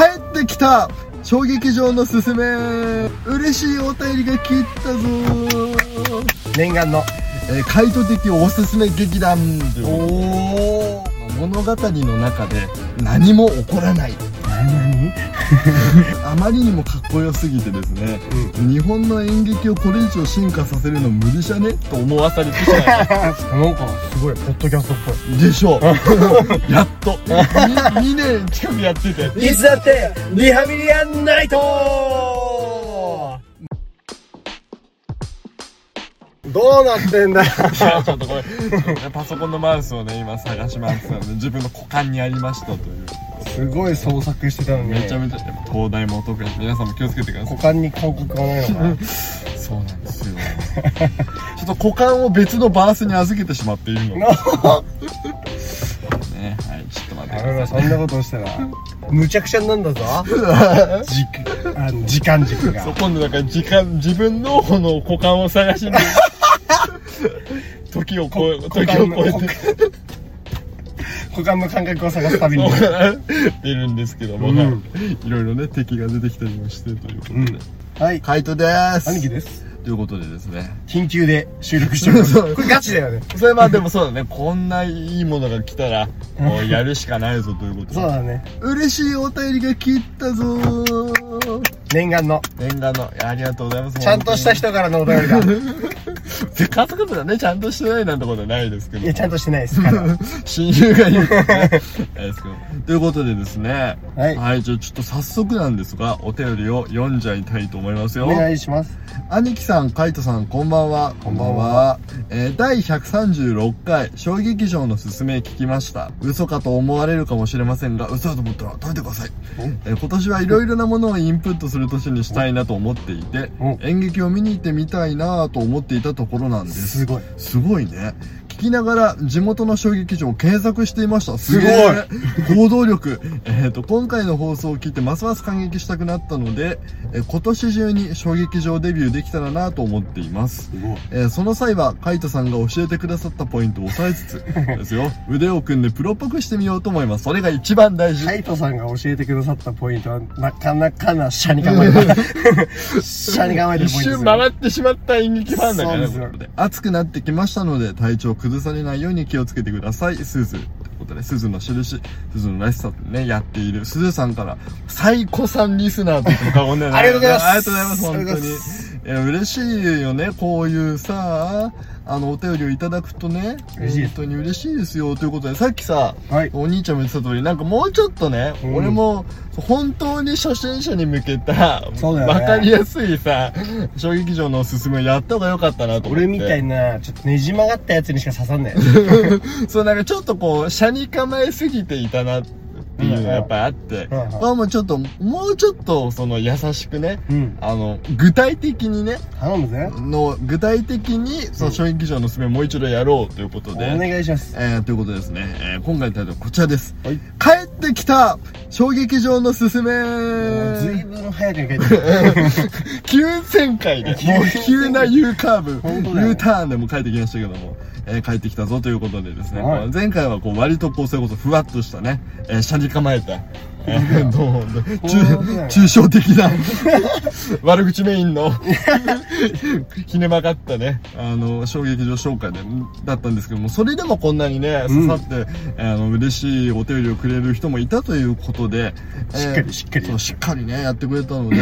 帰ってきた衝撃場のすすめ。嬉しいお便りが来たぞ。念願のえー、カイト的おすすめ劇団おお物語の中で何も起こらない何？あまりにもかっこよすぎてですね、日本の演劇をこれ以上進化させるの無理じゃね？と思わされてしまいまなんかすごいポッドキャストっぽい。すでしょ？う やっと。2, 年近くやってて。いつだってリハビリアンナイトどうなってんだ？よいやちょっとこれパソコンのマウスをね今探し回ってたので自分の股間にありましたというすごい創作してたのに。めちゃめちゃでも東大もお得意皆さんも気をつけてください。股間に広告がないのか。なそうなんですよ。ちょっと股間を別のバースに預けてしまっているの。でねはいちょっと待ってやめろそんなことしたら。むちゃくちゃになんだぞ。軸あの時間軸が。そう今度だから時間自分のこの股間を探しに時を超え時を超えて股間の感覚を探すたびに出るんですけども、うん。はい。いろいろね敵が出てきたりもしてということで、はい。カイトです。兄貴ですということでですね。緊急で収録してます。これガチだよね。それまあでもそうだね。こんないいものが来たらもうやるしかないぞということで。そうだね。嬉しいお便りが来たぞ念願の。念願の。ありがとうございます。ちゃんとした人からのお便りだ。いせっかくだね。ちゃんとしてないなんてことはないですけど。やちゃんとしてないです 親友が言うとですけど。ということでですね。はい。じゃあちょっと早速なんですがお便りを読んじゃいたいと思いますよ。お願いします。兄貴さん、カイトさん、こんばんは。こんばんは。えー第136回、小劇場のすすめ聞きました。嘘かと思われるかもしれませんが、嘘だと思ったら食べてください。えー今年はいろいろなものをインプットする年にしたいなと思っていてお、演劇を見に行ってみたいなと思っていたところなんです。すごいすごいね。聞きながら地元の小劇場を検索していました。すごいす行動力。えっ、と、今回の放送を聞いてますます感激したくなったので、えー今年中に小劇場デビューできたらなと思っています。すえーその際は、カイトさんが教えてくださったポイントを押さえつつ、ですよ。腕を組んでプロっぽくしてみようと思います。それが一番大事。カイトさんが教えてくださったポイントはなかなかなシャに構えたシャに構えてる一ポイントですよ瞬回ってしまった演劇ファンだからねそうですよこれで暑くなってきましたので体調崩されないように気をつけてください。すずということで、すずの印、すずのらしさね、やっている、すずさんから、最古さんリスナーと言っても過言で。はない。ありがとうございます。ありがとうございます、本当にいや、嬉しいよね、こういうさ、あの、お便りをいただくとね、本当に嬉しいですよ、ということで、さっきさ、はい。お兄ちゃんも言ってた通り、なんかもうちょっとね、うん。俺も、本当に初心者に向けた、ね。わかりやすいさ、小劇場のおすすめをやった方がよかったなと思って。俺みたいなちょっとねじ曲がったやつにしか刺さんない。そう、なんかちょっとこう、車に構えすぎていたなっていうのがやっぱりあって、まあもうちょっと、もうちょっとその優しくね、うん。あの、具体的にね、頼むぜ。の、具体的に、その小劇場のすすめをもう一度やろうということで、お願いします。えー、ということでですね、えー今回のタイトルはこちらです。はい。帰ってきた小劇場のすすめ。ずいぶん早くに書いてる。急旋回で、もう急な U カーブ、本当だよ U ターンでも帰ってきましたけども、えー帰ってきたぞということでですね、はい。まあ前回はこう割とこうそれこそふわっとしたね、えー、車に構えた、えー、どう抽象的な 悪口メインのひね曲がったね、あの、小劇場紹介でだったんですけども、それでもこんなにね、刺さって、あの、嬉しいお便りをくれる人もいたということで、えーしっかりしっかり。そう、しっかりね、やってくれたので、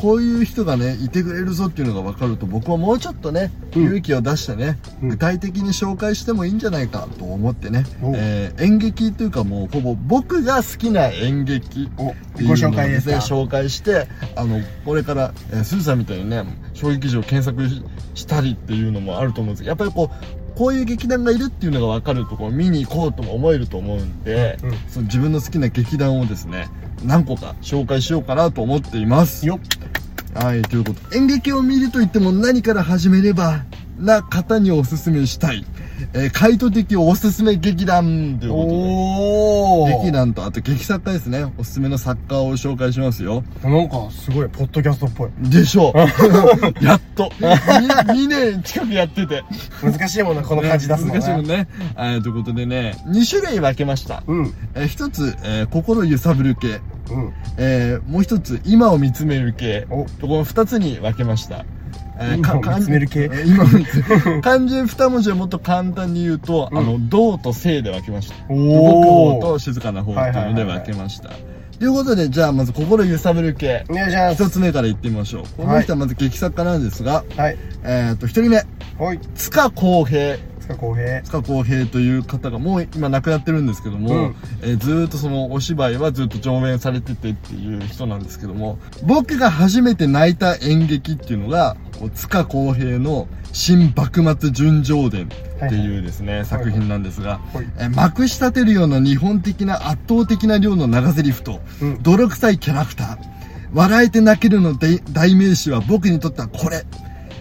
こういう人がね、いてくれるぞっていうのが分かると、僕はもうちょっとね、うん。勇気を出してね、うん。具体的に紹介してもいいんじゃないかと思ってね、おえー演劇というかもうほぼ僕が好きな演劇をね紹介ですか？紹介して、あの、これから、えー、スーさんみたいにね、小劇場検索ししたりっていうのもあると思うんですけど、やっぱりこう、こういう劇団がいるっていうのが分かると、こう見に行こうとも思えると思うんで、うんその自分の好きな劇団をですね、何個か紹介しようかなと思っています。よはい、ということで。演劇を見ると言っても何から始めれば、な方におすすめしたい。えー、カイト的おすすめ劇団ということで。おお劇団と、あと劇作家ですね。おすすめの作家を紹介しますよ。なんかすごいポッドキャストっぽいでしょう。やっと。2, 年近くやってて。難しいもんなこの感じ出すの難しいもんね。えーということでね、2種類分けました。うんえー一つ、えー心揺さぶる系。うんえー、もう一つ、今を見つめる系。おとこの二つに分けました。え今を 見つめる系かかん今を見つめる漢字二文字をもっと簡単に言うと、うんあの、動と静で分けました。動く方と静かな方っていうので分けました。ということで、じゃあまず心揺さぶる系。お願いします一つ目から言ってみましょう。この人はまず劇作家なんですが、はいえっ、と、一人目、はい塚公平。塚公平。塚公平という方がもう今亡くなってるんですけども、うん。えーずーっとそのお芝居はずっと上演されててっていう人なんですけども僕が初めて泣いた演劇っていうのが塚公平の「新幕末純情伝」っていうですね、作品なんですが、はい。えーまくし立てるような日本的な圧倒的な量の長台詞と、うん。泥臭いキャラクター笑えて泣けるので代名詞は僕にとってはこれ。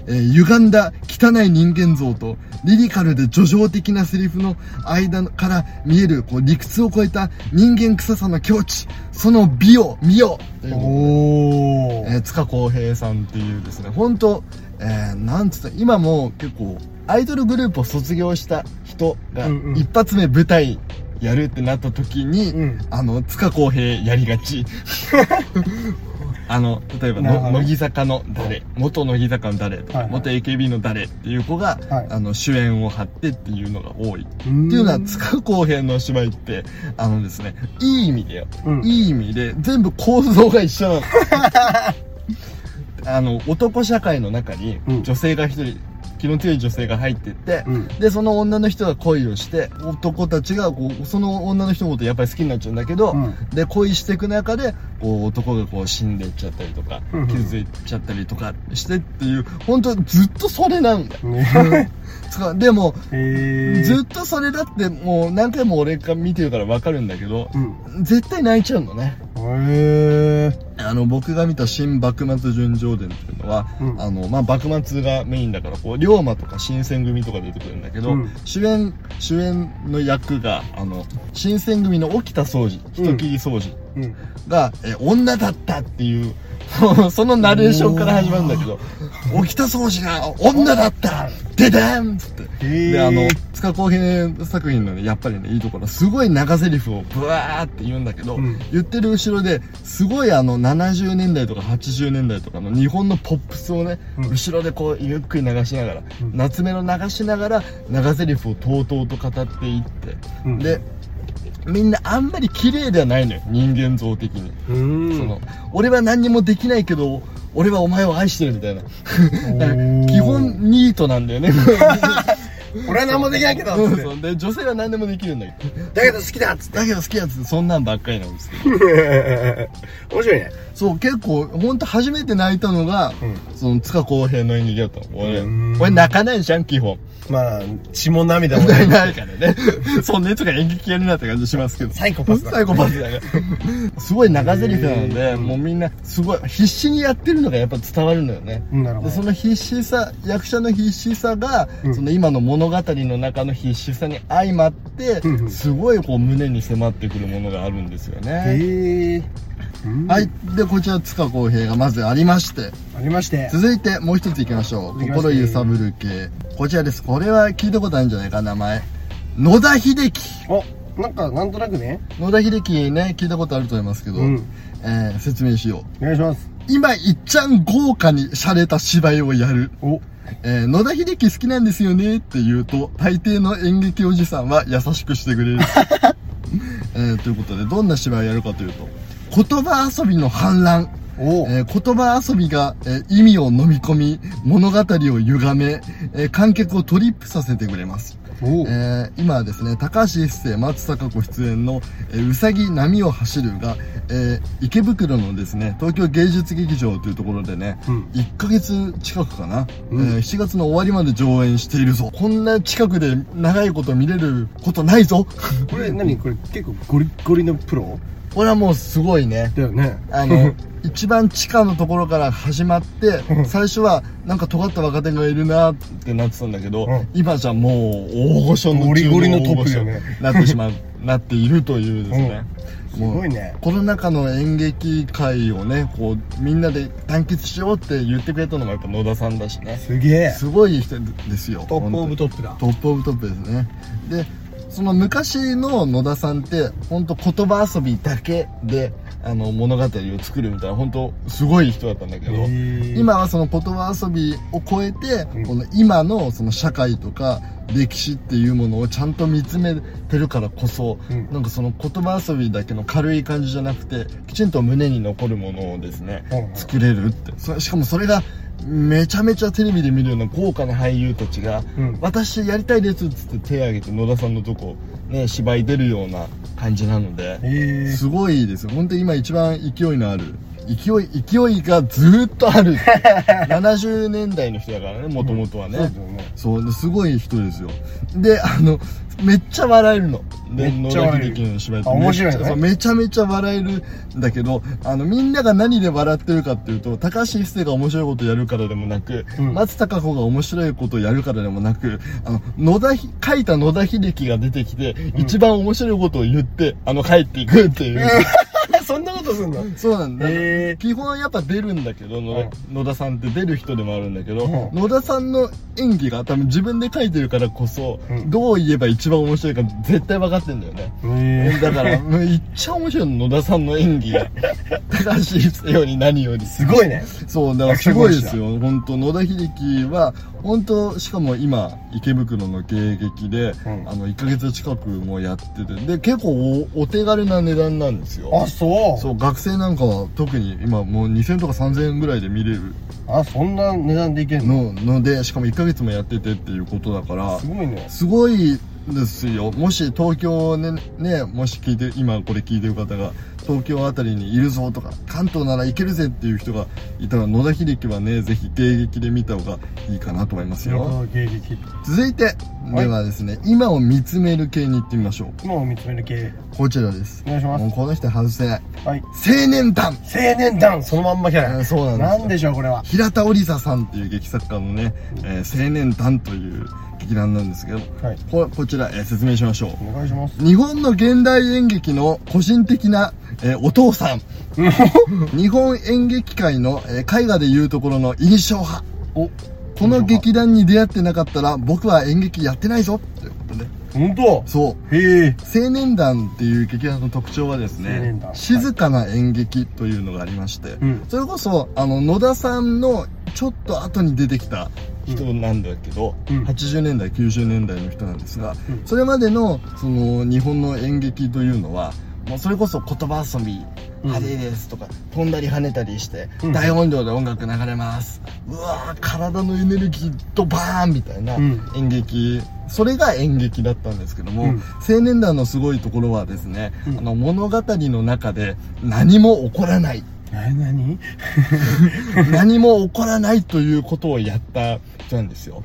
えー歪んだ汚い人間像とリリカルで叙情的なセリフの間から見えるこう理屈を超えた人間臭さの境地その美を見よう。おえー塚公平さんっていうですね本当えー、なんつった今も結構アイドルグループを卒業した人がうんうん。一発目舞台やるってなった時に、うん。あの塚公平やりがち あの例えばの乃木坂の誰元乃木坂の誰とか、はいはい。元 AKB の誰っていう子が、はい。あの主演を張ってっていうのが多い。っていうのは塚公平のお芝居ってあのですねいい意味でよ、うん。いい意味で全部構造が一緒なの。あの男社会の中にうん。女性が一人気の強い女性が入ってって、うん。でその女の人が恋をして男たちがこうその女の人のことやっぱり好きになっちゃうんだけど、うん。で恋していく中でこう男がこう死んでいっちゃったりとか、傷ついちゃったりとかしてっていう本当ずっとそれなんだよ。でもずっとそれだってもう何回も俺が見てるから分かるんだけど、うん。絶対泣いちゃうのね。へえあの僕が見た新幕末純情伝っていうのは、うん。あのまあ幕末がメインだからこう龍馬とか新選組とか出てくるんだけど、うん。主演主演の役があの新選組の沖田総司人切り総司うん。が、え女だったっていう そのナレーションから始まるんだけど沖田総司が女だったででんっつって。であの塚公平作品のねやっぱりねいいところはすごい長台詞をブワーって言うんだけど、うん。言ってる後ろですごいあの70年代とか80年代とかの日本のポップスをね、うん。後ろでこうゆっくり流しながら、うん。夏目の流しながら長台詞をとうとうと語っていって、うん。でみんなあんまり綺麗ではないのよ人間像的に、うん。その俺は何にもできないけど俺はお前を愛してるみたいな。基本ニートなんだよね 俺は何もできないけどって。そうで女性は何でもできるんだけど。だけど好きだっつって。だけど好きやつそんなんばっかりなんですけど面白いね。そう結構本当初めて泣いたのが、うん。その塚公平の演劇だったの。俺うん。俺泣かないじゃん基本。まあ血も涙もな ない。いないからね。そんなやつが演劇やりなって感じしますけど。サイコパスだ。サイコパスだからすごい長台詞なのでもうみんなすごい必死にやってるのがやっぱ伝わるのよね。うんなるほど。でその必死さ役者の必死さが、うん。その今の物語の中の必死さに相まって、すごいこう胸に迫ってくるものがあるんですよね、はい。でこちら塚公平がまずありまして。ありまして。続いてもう一ついきましょう。心揺さぶる系。こちらです。これは聞いたことあるんじゃないか名前。野田秀樹。おなんかなんとなくね。野田秀樹ね聞いたことあると思いますけど、うん。えー説明しよう。お願いします今いっちゃん豪華に洒落た芝居をやるおえー野田秀樹好きなんですよねって言うと、大抵の演劇おじさんは優しくしてくれる。えーということで、どんな芝居をやるかというと、言葉遊びの反乱。おえー言葉遊びが、えー意味を飲み込み、物語を歪め、えー観客をトリップさせてくれます。おえー今はですね、高橋一生、松たか子出演の、えーうさぎ波を走るが、えー池袋のですね、東京芸術劇場というところでね、うん1ヶ月近くかな、うんえー7月の終わりまで上演しているぞ。こんな近くで長いこと見れることないぞ。これ何？これ結構ゴリゴリのプロ？これはもうすごいね。だよねあの、一番地下のところから始まってう、ん最初はなんか尖った若手がいるなってなってたんだけど、うん今じゃもう大御所のゴリゴリのトップよねなってしまう、なっているというですね。すごいねコロナ禍の演劇界をね、こう、みんなで団結しようって言ってくれたのがやっぱ野田さんだしね。すげえすごい人ですよ。 top of top だ top of top ですね。で、その昔の野田さんって本当言葉遊びだけであの物語を作るみたいな本当すごい人だったんだけど、今はその言葉遊びを超えて、うん。この今のその社会とか歴史っていうものをちゃんと見つめてるからこそ、うん。なんかその言葉遊びだけの軽い感じじゃなくてきちんと胸に残るものをですね、うんうん作れるって。そしかもそれがめちゃめちゃテレビで見るような豪華な俳優たちが、うん。私やりたいですっつって手を挙げて野田さんのとこね芝居出るような感じなので、ええすごいですよ。本当に今一番勢いのある。勢い勢いがずーっとある。70年代の人だからねもともとはね、そうだよね。そうですごい人ですよ。であのめっちゃ笑えるの。野田秀樹の芝居ってあ面白いのね。めっちゃめちゃ笑えるんだけどあのみんなが何で笑ってるかっていうと高橋一生が面白いことやるからでもなく、うん。松たか子が面白いことやるからでもなくあの野田ひ書いた野田秀樹が出てきて、一番面白いことを言ってあの帰っていくっていう、そんなことすんの？そうなんだ、基本やっぱ出るんだけど野田,、野田さんって出る人でもあるんだけど、うん。野田さんの演技が多分自分で書いてるからこそ、うん。どう言えば一番面白いか絶対分かってんだよね、え。だからもういっちゃ面白いの野田さんの演技が高橋より何より。すごいね。そうだからすごいですよ。本当野田秀樹は本当しかも今池袋の芸劇で、うん。あの1ヶ月近くもやっててで結構おお手軽な値段なんですよ。あそう？そう学生なんかは特に今もう2000とか3000円ぐらいで見れる。あそんな値段でいけんの？ののでしかも1ヶ月もやっててっていうことだから。すごいね。すごいですよ。もし東京ねねもし聞いて今これ聞いてる方が東京あたりにいるぞとか関東なら行けるぜっていう人がいたら野田秀樹はねぜひ芸劇で見た方がいいかなと思いますよ。あ芸劇続いてはい。ではですね、今を見つめる系に行ってみましょう。今を見つめる系。こちらです。お願いします。もうこの人外せない。はい。青年団。青年団そのまんまキャラうんそうなんですよ。なんでしょうこれは。平田織沙さんっていう劇作家のね、えー青年団という劇団なんですけどはい。ここちら、えー説明しましょう。お願いします。日本の現代演劇の個人的な、えーお父さん。日本演劇界の、えー絵画でいうところの印象派。おこの劇団に出会ってなかったら僕は演劇やってないぞ。ということで本当？そう。へえ。青年団っていう劇団の特徴はです青ね静かな演劇というのがありまして、うん。それこそあの野田さんのちょっと後に出てきた人なんだけど、うん。80年代90年代の人なんですが、うん。それまでのその日本の演劇というのはもうそれこそ言葉遊びうん。派手ですとか、飛んだり跳ねたりして、うん。大音量で音楽流れます。うわー体のエネルギーとバーンみたいなうん。演劇、それが演劇だったんですけども、うん。青年団のすごいところはですね、うん。あの物語の中で何も起こらないえ何？何も起こらないということをやった人なんですよ。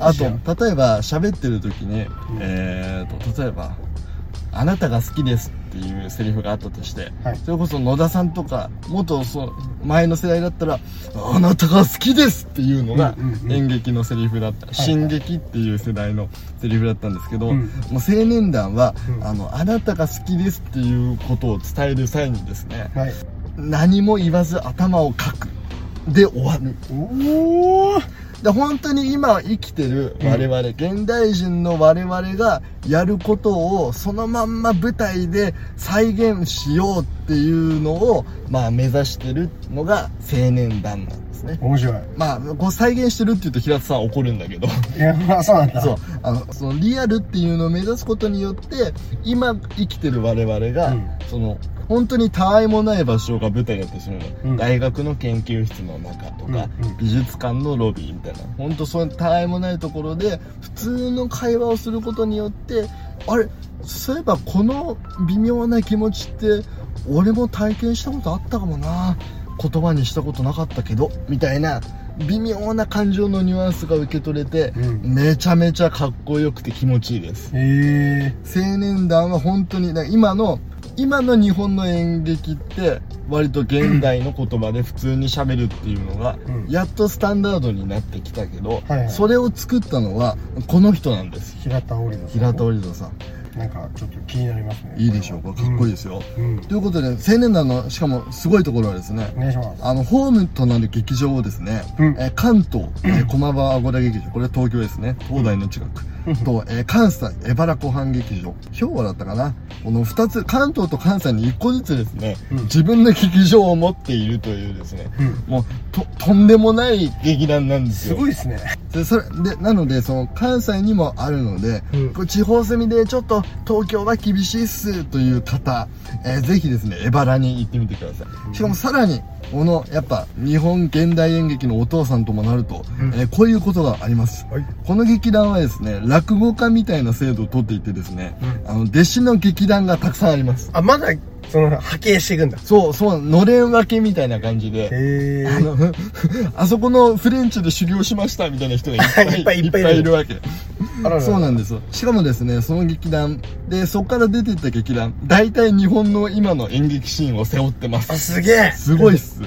あと例えば喋ってる時に、うんえーと例えば「あなたが好きです」っていうセリフがあったとして、はい。それこそ野田さんとか元その前の世代だったら「あなたが好きです」っていうのが演劇のセリフだった、い。進撃っていう世代のセリフだったんですけど、うん。もう青年団は、うん。あの「あなたが好きです」っていうことを伝える際にですねはい何も言わず頭をかくで終わる。おおで本当に今生きてる我々、現代人の我々がやることをそのまんま舞台で再現しようっていうのを、まあ、目指してるのが青年団なんですね。面白い。まあこう再現してるって言うと平田さん怒るんだけど。いやまあそうなんだ。そう。あのそのリアルっていうのを目指すことによって今生きてる我々が、うん。その本当にたわいもない場所が舞台だったりするの、うん。大学の研究室の中とか、うんうん。美術館のロビーみたいな。本当そういうたわいもないところで普通の会話をすることによってあれ？そういえばこの微妙な気持ちって俺も体験したことあったかもな言葉にしたことなかったけどみたいな微妙な感情のニュアンスが受け取れて、うん。めちゃめちゃかっこよくて気持ちいいです。へえ青年団は本当にだから今の今の日本の演劇って割と現代の言葉で普通に喋るっていうのが、うん。やっとスタンダードになってきたけど、はいはい。それを作ったのはこの人なんです。平田織田さん。平田織田さんなんかちょっと気になりますね。いいでしょう。かかっこいいですよ、うん。ということで青年団のしかもすごいところはですねあの、ホームとなる劇場をですね、うん。えー関東、えー駒場アゴラ劇場、これは東京ですね、東大の近く、と、えー関西、エバラ湖畔劇場、兵庫だったかな。この二つ、関東と関西に一個ずつですね、うん。自分の劇場を持っているというですね、うん。もう、と、とんでもない劇団なんですよ。すごいですね。で、それ、で、なので、その、関西にもあるので、うん。これ地方住みでちょっと東京は厳しいっすという方、えーぜひですね、エバラに行ってみてください。しかもさらに、この、やっぱ、日本現代演劇のお父さんともなると、うんえーこういうことがあります。はいこの劇団はですね、落語家みたいな制度をとっていてですね、うあの、弟子の劇団がたくさんあります。あまだその波形していくんだそう、そう、のれん分けみたいな感じで、へえあの、あそこのフレンチで修行しましたみたいな人がいっぱい いっぱいいっぱいいるわけ。あららそうなんですよ。しかもですね、その劇団、で、そこから出ていった劇団、大体日本の今の演劇シーンを背負ってまあす。すげえすごいっす。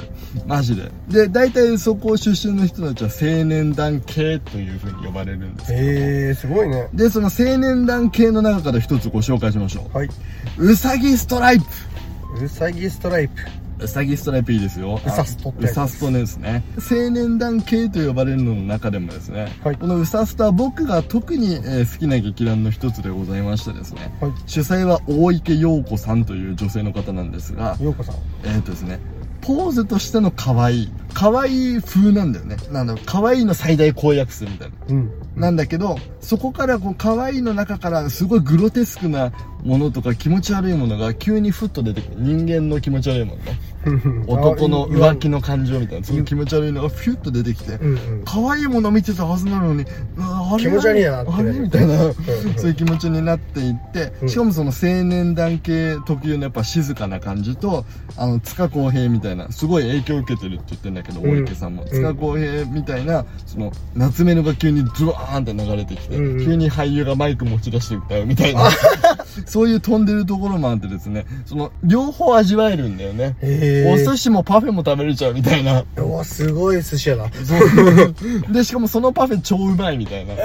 マジで。で、大体そこ出身の人たちは青年団系という風に呼ばれるんですけどもへえすごいねで、その青年団系の中から一つご紹介しましょ。はいううさぎストライプうさぎストライプうさぎストライプいいですよ。うさストってうさストですね。青年団系と呼ばれるのの中でもですね、はいこのうさストは僕が特に、えー好きな劇団の一つでございましてですね、はい主催は大池陽子さんという女性の方なんですが、ようこさんえー、とですね、ポーズとしての可愛い。可愛い風なんだよね。なんだろう、可愛いの最大公約数みたいな。うんなんだけど、そこからこう、可愛いの中からすごいグロテスクなものとか気持ち悪いものが急にふっと出てくる。人間の気持ち悪いものね。男の浮気の感情みたいな、そういう気持ち悪いのがフュッと出てきて、うんうん。可愛いもの見てたはずなのに、ああれ？気持ち悪いなってあれ？みたいな、ん。そういう気持ちになっていって、うん。しかもその青年団系特有のやっぱ静かな感じと、あの、塚公平みたいな、すごい影響を受けてるって言ってんだけど、うん。大池さんも。ん。塚公平みたいな、その、夏目のが急にズワーンって流れてきて、うんうん。急に俳優がマイク持ち出して歌うみたいな、そういう飛んでるところもあってですね、その、両方味わえるんだよね。お寿司もパフェも食べれちゃうみたいな。うわすごい寿司屋だそう。で、しかもそのパフェ超うまいみたいな。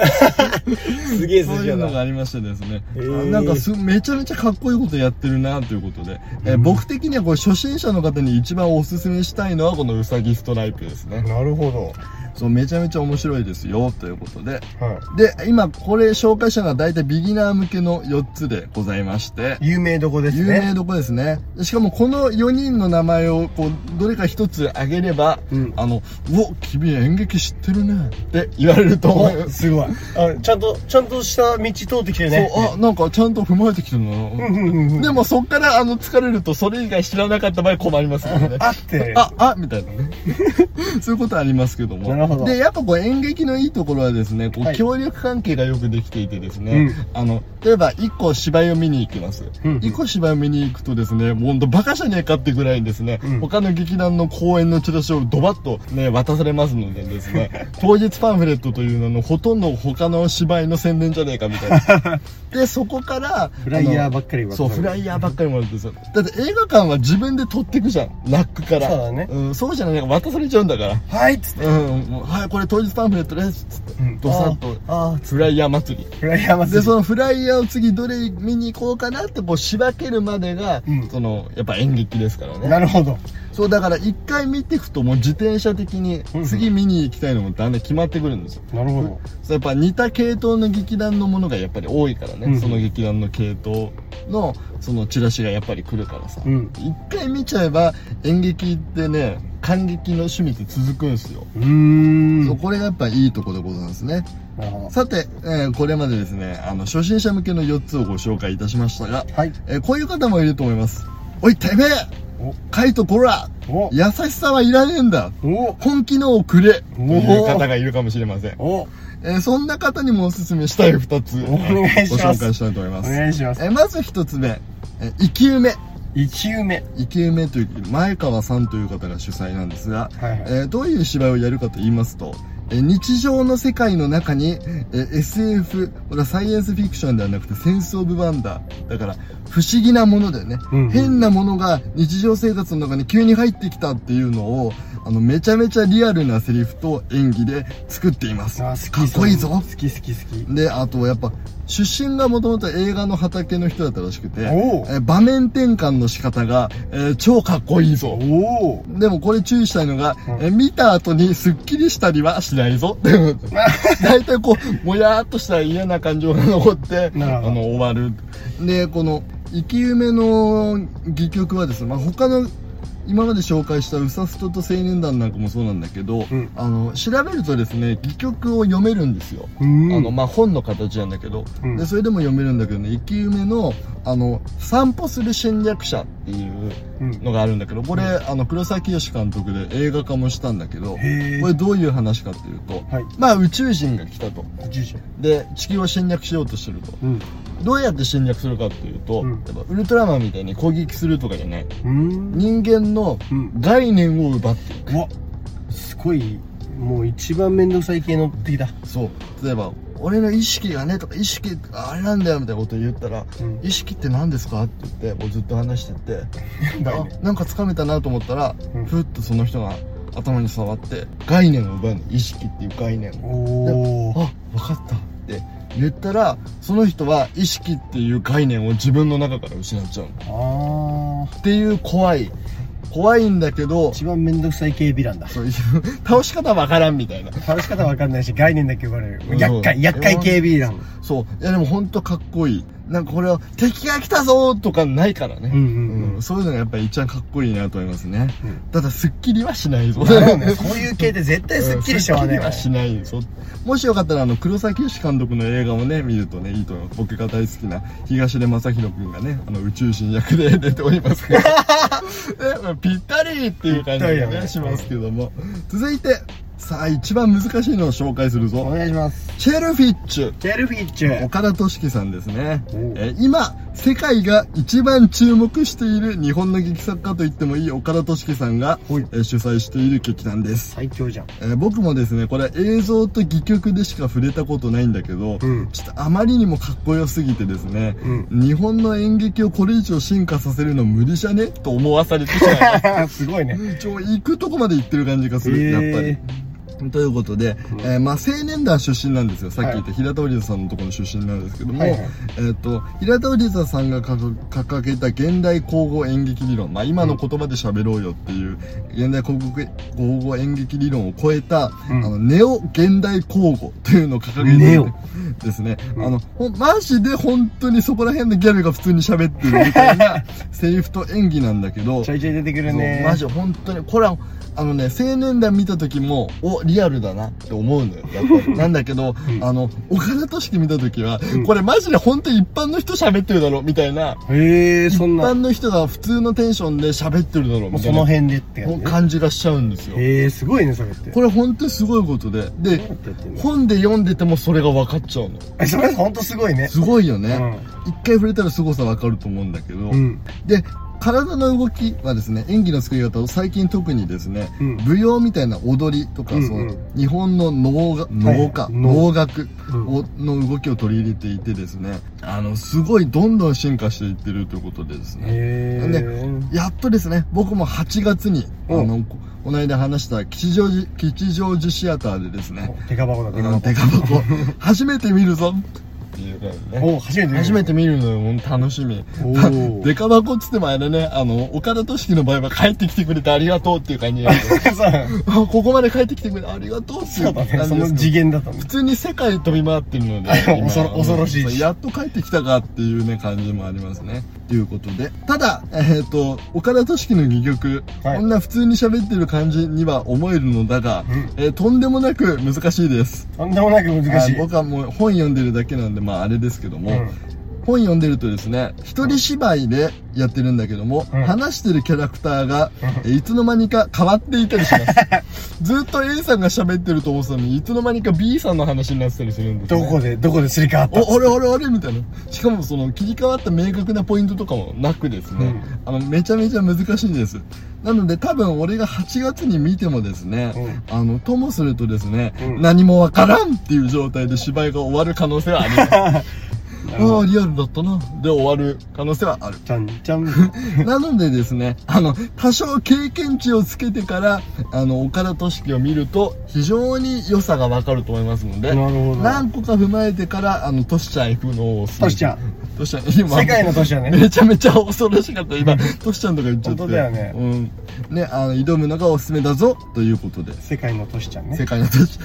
すげえそういうのがありましてですね。なんかす、めちゃめちゃかっこいいことやってるなということで、えー僕的にはこれ初心者の方に一番おすすめしたいのはこのうさぎストライプですね。なるほどそう、めちゃめちゃ面白いですよ、ということで。はで、今これ紹介したのは大体ビギナー向けの4つでございまして、い有名どこです有ね名どこですね。しかもこの4人の名前をこう、どれか1つ挙げれば、うんあの、うお、君演劇知ってるねって言われると思う。おすごいあちゃんとちゃんとした道通ってきてるねそう、あ、なんかちゃんと踏まえてきてるな。うんうんうんうんでもそっからあの疲れるとそれ以外知らなかった場合困りますからね。あってあ、あ、みたいなね。そういうことありますけども。なるほどで、やっぱこう演劇のいいところはですね、こはいう協力関係がよくできていてですね、うんあの、例えば一個芝居を見に行きます。うん一個芝居を見に行くとですね、もうほんとバカじゃねえかってぐらいにですね、うん他の劇団の公演のチラシをドバッとね、渡されますのでですね、当日パンフレットというののほとんど他の芝居の宣伝じゃねえかみたいな。で、そこから、フライヤーばっかりそう、フライヤーばっかりもらってですよ。だって映画館は自分で撮っていくじゃん。ラックから。そうだねうん、そうじゃない渡されちゃうんだから。はいっつってうん、はい、これ当日パンフレットです。つって。うんドサッと。ああフライヤー祭り。フライヤー祭りで、そのフライヤーを次どれ見に行こうかなってこう仕分けるまでが、うん。その、やっぱ演劇ですからね。なるほど。そう、だから一回見ていくともう自転車的にうん次見に行きたいのもだんだん決まってくるんですよ。なるほど。そうやっぱ似た系統の劇団のものがやっぱり多いからね、うん。その劇団の系統のそのチラシがやっぱり来るからさ、うん。一回見ちゃえば演劇ってね感激の趣味って続くんですよ、うーん。これがやっぱいいとこでございますねさて、えーこれまでですねあの初心者向けの4つをご紹介いたしましたが、はい。えーこういう方もいると思います。おいてめえお。カイトこらお。優しさはいらねえんだ。お。本気のをくれ。とおいう方がいるかもしれません。お。えーそんな方にもおすすめしたい2つお願いします。ご紹介したいと思いまおす。願いします。えーまず1つ目、えー生き埋め。生き埋め。生き埋めという、前川さんという方が主催なんですが、はいはい。えーどういう芝居をやるかと言いますと、えー日常の世界の中に、えー SF、これはサイエンスフィクションではなくてセンスオブワンダー。だから、不思議なものだよね。うんうん変なものが日常生活の中に急に入ってきたっていうのを、あの、めちゃめちゃリアルなセリフと演技で作っています。あー好きかっこいいぞ好き好き好きで、あとやっぱ、出身がもともと映画の畑の人だったらしくて、えー場面転換の仕方が、えー超かっこいいぞ。でもこれ注意したいのが、うんえー見た後にスッキリしたりはしないぞ。大体こう、もやーっとした嫌な感情が残って、あの、終わる。で、この、生き埋めの戯曲はですね、まあ、他の、今まで紹介したウサストと青年団なんかもそうなんだけど、うん。あの、調べるとですね、戯曲を読めるんですよ。うん。あの、まあ、本の形なんだけど、うん。で、それでも読めるんだけどね、生き埋めの、あの、散歩する侵略者っていううん。のがあるんだけど、これ、あの、黒崎義監督で映画化もしたんだけど、これどういう話かっていうと、はい。まあ宇宙人が来たと。住所で、地球を侵略しようとしてると。うんどうやって侵略するかっていうと、うんやっぱウルトラマンみたいに攻撃するとかじゃない。うん人間のうん概念を奪っていく。うわすごいもう一番面倒くさい系の敵だそう。例えば、俺の意識がねとか、意識、あれなんだよみたいなこと言ったら、うん意識って何ですかって言って、もうずっと話してて、ねあなんか掴めたなと思ったら、うんふっとその人が頭に触って、概念を奪うの。意識っていう概念を。あ、分かったって言ったら、その人は意識っていう概念を自分の中から失っちゃうの。ああっていう怖い。怖いんだけど、一番面倒くさい系ヴィランだそういう、倒し方わからんみたいな。倒し方わかんないし概念だけ呼ばれるうん厄介厄介系ヴィランそう。いやでもほんとかっこいい。なんかこれは敵が来たぞーとかないからね。うんうんうんそういうのがやっぱり一番かっこいいなと思いますね。うんただ、スッキリはしないぞ。ね そういう系って絶対スッキリしちゃうッキリはしないぞ。もしよかったら、あの、黒崎義監督の映画をね、見るとね、いいと思います。僕が大好きな東出正宏くんがね、あの、宇宙人役で出ておりますけど。ねぴったりっていう感じがね、ねしますけども。続いて、さあ、一番難しいのを紹介するおぞ。願いしますチェルフィッチュ。チェルフィッチュ岡田敏樹さんですね。えー今、世界が一番注目している日本の劇作家と言ってもいい岡田敏樹さんが、えー主催している劇団です。最強じゃんえー僕もですね、これ映像と戯曲でしか触れたことないんだけど、うんちょっとあまりにもかっこよすぎてですね、う日本の演劇をこれ以上進化させるの無理じゃね？と思わされてしまいます。すごいねちょ、行くとこまで行ってる感じがする、やっぱりへ。ということで、うん。えーまあ、青年団出身なんですよ。さっき言った平田織田さんのところの出身なんですけども、はいはい。えっ、と、平田織田さんが掲掲げた現代交互演劇理論、まあ、今の言葉で喋ろうよっていう、現代交互交互演劇理論を超えた、うん。あの、ネオ現代交互というのを掲げてですね。うん。あの、マジで本当にそこら辺のギャルが普通に喋ってるみたいな セリフと演技なんだけど、ちょいちょい出てくるね。マジ本当にこれはあのね青年団見た時もおリアルだなって思うのよ。やっぱり。なんだけど、うん。あの岡田敏樹見た時は、うん。これマジで本当に一般の人喋ってるだろみたいな。一へえそんな。般の人が普通のテンションで喋ってるだろみたいなその辺でって感じがしちゃうんですよ。へえすごいねそれって。これ本当にすごいことで。で本で読んでてもそれが分かっちゃうの。えそれほんとすごいね。すごいよね、一回触れたら凄さ分かると思うんだけど、うん。で体の動きはですね演技の作り方を最近特にですね、うん。舞踊みたいな踊りとか、うんうん。その日本の能が能か、はい。能楽うん。をの動きを取り入れていてですねあのすごいどんどん進化していってるということでですね。へえやっとですね僕も8月にあうん。のここの間話した吉祥寺吉祥寺シアターでですね手か箱だ手箱 初めて見るぞっていうねお初めて見る。初めて見るのよもう楽しみ。デカ箱っつってもあれねあの岡田敏樹の場合は帰ってきてくれてありがとうっていう感じ ここまで帰ってきてくれてありがとうっていそう感じですその次元だった普通に世界飛び回ってるので 今恐ろ恐ろしいやっと帰ってきたかっていうね感じもありますね。ということで。ただえっ、と岡田敏樹の戯曲、はい。こんな普通に喋ってる感じには思えるのだが、うん。えーとんでもなく難しいです。とんでもなく難しい。あ僕はもう本読んでるだけなんでまああれですけども、うん。本読んでるとですね一人芝居でやってるんだけども、うん。話してるキャラクターが、うん。えいつの間にか変わっていたりします。ずっと A さんが喋ってると思ってたのにいつの間にか B さんの話になってたりするんですどねこでどこですり替わった？おあれあれあれ？みたいな。しかもその切り替わった明確なポイントとかもなくですね、あのめちゃめちゃ難しいんですなので多分俺が8月に見てもですね、あのともするとですね、うん。何もわからんっていう状態で芝居が終わる可能性はあります。ああリアルだったな。で終わる可能性はある。ちゃんちゃん。なのでですね、あの、多少経験値をつけてから、あの、岡田敏樹を見ると、非常に良さがわかると思いますので、なるほど。何個か踏まえてから、あの、トシちゃん行くのをトシちゃん。トシちゃん、今、世界の都市はね。めちゃめちゃ恐ろしかった。今、トシちゃんとか言っちゃって。本当だよねうん。ね、あの、挑むのがおすすめだぞ、ということで。世界の都市ちゃんね世。界のトシ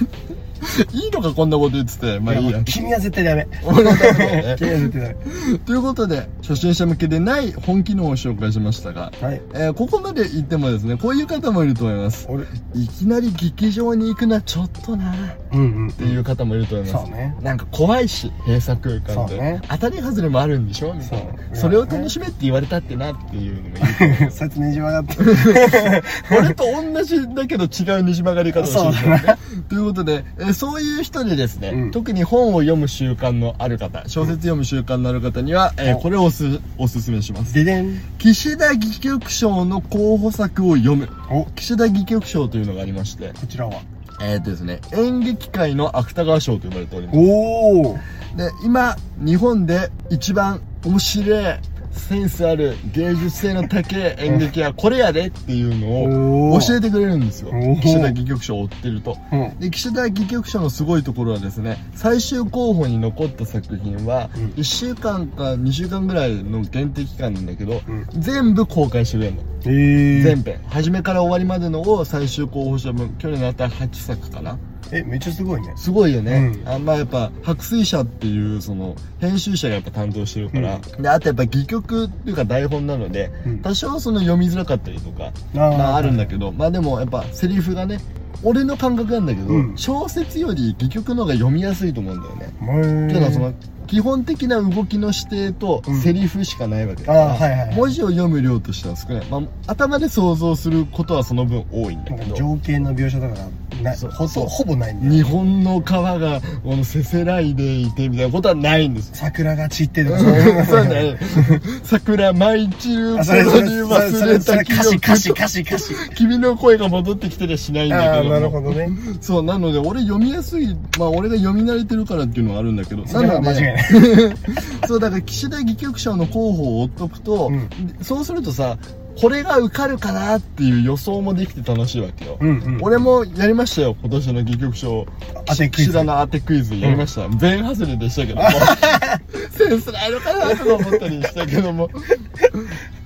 いいのか、こんなこと言ってて。まあいいや。君は絶対ダメ。俺のためだね君は絶対ダメ。ということで、初心者向けでない本機能を紹介しましたが、はい。えーここまで言ってもですね、こういう方もいると思います。俺、いきなり劇場に行くのはちょっとなっうんうん。ていう方もいると思います。そうね。なんか怖いし、閉鎖空間で。ね当たり外れもあるんでしょ？みたいな。そうそれを楽しめって言われたってなっていうのもいい つねじ曲がって。俺と同じだけど違うねじ曲がり方をしてるそうだなということで、えーそういう人でですね、うん特に本を読む習慣のある方、小説読む習慣のある方には、えーおこれをおすおすすめします。ででん。岸田戯曲賞の候補作を読む。お、岸田戯曲賞というのがありまして、こちらは。えーっとですね、演劇界の芥川賞と呼ばれております。おー。で、今、日本で一番面白い、センスある、芸術性の高い演劇はこれやでっていうのを教えてくれるんですよ岸田戯曲賞を追ってると。うん。で、岸田戯曲賞のすごいところはですね、最終候補に残った作品はうん、1週間か2週間ぐらいの限定期間なんだけど、うん全部公開してくれるの。えー。全編。初めから終わりまでのを最終候補者分、去年のあった8作かな。え、めっちゃすごいね。すごいよね。うん。あまあやっぱ、白水社っていう、その、編集者がやっぱ担当してるから、で、あとやっぱ戯曲っていうか台本なので、うん。多少その読みづらかったりとか、あー。まああるんだけど、まあでもやっぱセリフがね、俺の感覚なんだけど、うん。小説より戯曲の方が読みやすいと思うんだよね。っていうのはその、基本的な動きの指定とうん。セリフしかないわけ。だあから、ーはいはいはい。文字を読む量としては少ない。まあ、頭で想像することはその分多いんだけど、情景の描写とかがなそう。ほほぼないんだよ日本の川がこのせせらいでいてみたいなことはないんです。桜が散ってとか。そうね。桜舞い散るあそれそれ頃に忘れた記歌詞歌詞憶歌詞歌詞君の声が戻ってきてりゃしないんだけども。なるほどね。そう、なので俺読みやすい、まあ俺が読み慣れてるからっていうのはあるんだけど、それは間違いない そう、だから岸田戯曲賞の候補を追っとくと、うんそうするとさ、これが受かるかなっていう予想もできて楽しいわけよ。うんうん俺もやりましたよ、今年の戯曲賞。岸田の当てクイズやりました。全外れでしたけども。センスないのかなとか思ったりしたけども。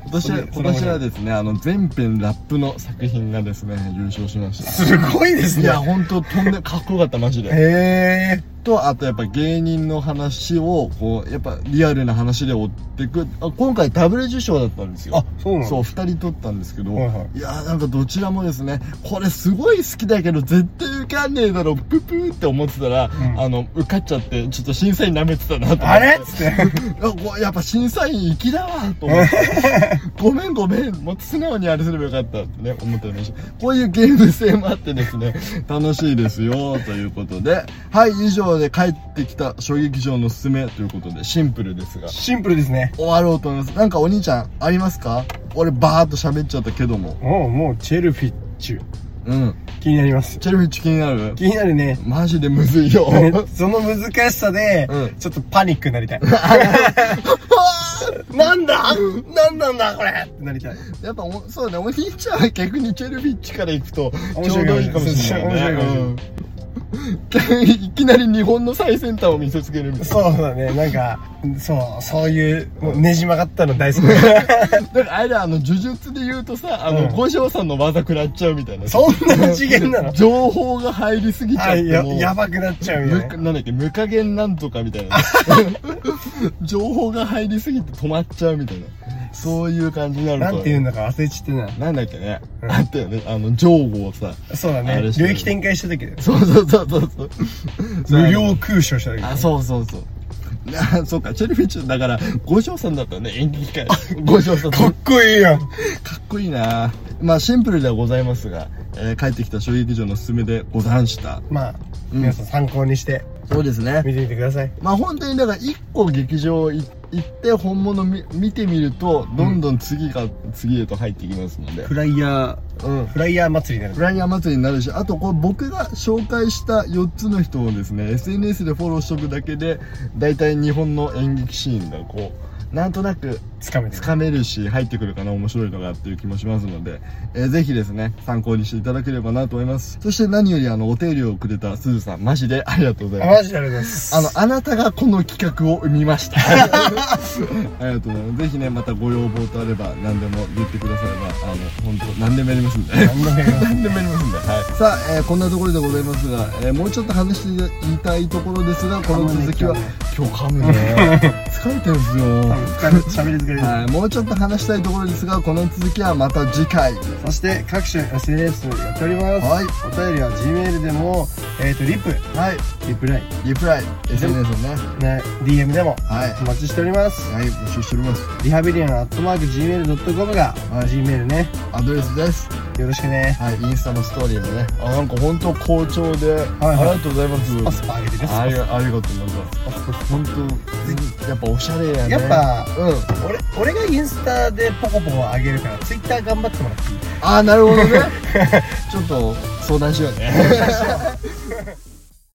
今年は、今年はですね、あの、全編ラップの作品がですね、優勝しました。すごいですねいや、ほんと、とんで、かっこよかった、マジで。へえと、あとやっぱ芸人の話を、こう、やっぱリアルな話で追っていく。あ今回ダブル受賞だったんですよ。あそうなのそう、二人取ったんですけど、はいはいいやーなんかどちらもですね、これすごい好きだけど絶対受かんねえだろ、ププーって思ってたら、んあの、受かっちゃって、ちょっと審査員舐めてたなと思って。あれ？っつって いやっぱ審査員粋だわと思って。ごめんごめん。もっと素直にあれすればよかったってね、思ってました。こういうゲーム性もあってですね、楽しいですよ、ということで。はい、以上で帰ってきた衝撃場のおすすめということで、シンプルですが、シンプルですね。終わろうと思います。なんかお兄ちゃん、ありますか？俺バーっと喋っちゃったけども。もうもうチェルフィッチュ。うん。気になります。チェルフィッチ気になる。気になるね。マジでむずいよ。その難しさで、うん。ちょっとパニックになりたい。なんだ？なんなんだこれ？ってなりたい。やっぱお、そうね、お兄ちゃんは逆にチェルフィッチから行くと、面白いちょうどいいかもしれないね。面白いかもしれない。うん いきなり日本の最先端を見せつけるみたいそうだねなんかそうそういうもうねじ曲がったの大好き な。だからあれだ、あの、呪術で言うとさ、あの、うん五条さんの技食らっちゃうみたいな。そんな次元なの？情報が入りすぎちゃあってややばくなっちゃうよねむなんだっけ、無加減なんとかみたいな。情報が入りすぎて止まっちゃうみたいな。そういう感じになると。なんて言うんだか忘れちってななんだっけね。うんあったよね。あの、情報をさ。そうだあね領域展開した時だよそうそうそうそうそう。無料空所した時あ、そうそうそう。あそうか、チェルフィッチュだから、五条さんだったね、演劇界。五条さん。かっこいいやんかっこいいなまあシンプルではございますが、えー帰ってきた衝撃場のおすすめでござんした。まあうん皆さん参考にしてそうですね。見てみてくださいまあ本当にだから一個劇場行っ行って本物み見てみるとどんどん次が次へと入っていきますので、フライヤうんー、フライヤー祭りになる。フライヤー祭りになるしあとこれ僕が紹介した4つの人をですね SNS でフォローしとくだけで大体日本の演劇シーンがこうなんとなくつかめ。つかめるし入ってくるかな面白いのがっていう気もしますので、えーぜひですね参考にしていただければなと思いますそして何よりあのお手入れをくれたすずさんマジでありがとうございますマジでありがとうございます。あの、あなたがこの企画を生みました。ありがとうございます。ぜひね、またご要望とあれば、何でも言ってくだされば、あの、本当何でもやりますんで。何でもやりますんで。はい。さあ、えーこんなところでございますが、えーもうちょっと話して言いたいところですが、この続きは、今日噛むね。疲れてるんですよ。疲れ、喋り疲れる。はい、もうちょっと話したいところですが、この続きはまた次回。そして各種 SNS やっております。はいお便りは Gmail でも、えっ、と、リプ、はい。リプライ、リプライ、SNS をね。ね、DM でもはい。お待ちしております。はい、募集しております。リハビリアンアットマーク Gmail.com が、はい Gmail ね、アドレスです。よろしくね。はい、インスタのストーリーもね、あ、なんか本当好調で、はいありがとうございます。パスパ上げてね。ありがありがとう、なんか、本当、やっぱおしゃれやね。やっぱうん。俺、俺がインスタでポコポコ上げるから、Twitter 頑張ってもらっていい？あー、なるほどね。ちょっと相談しようね。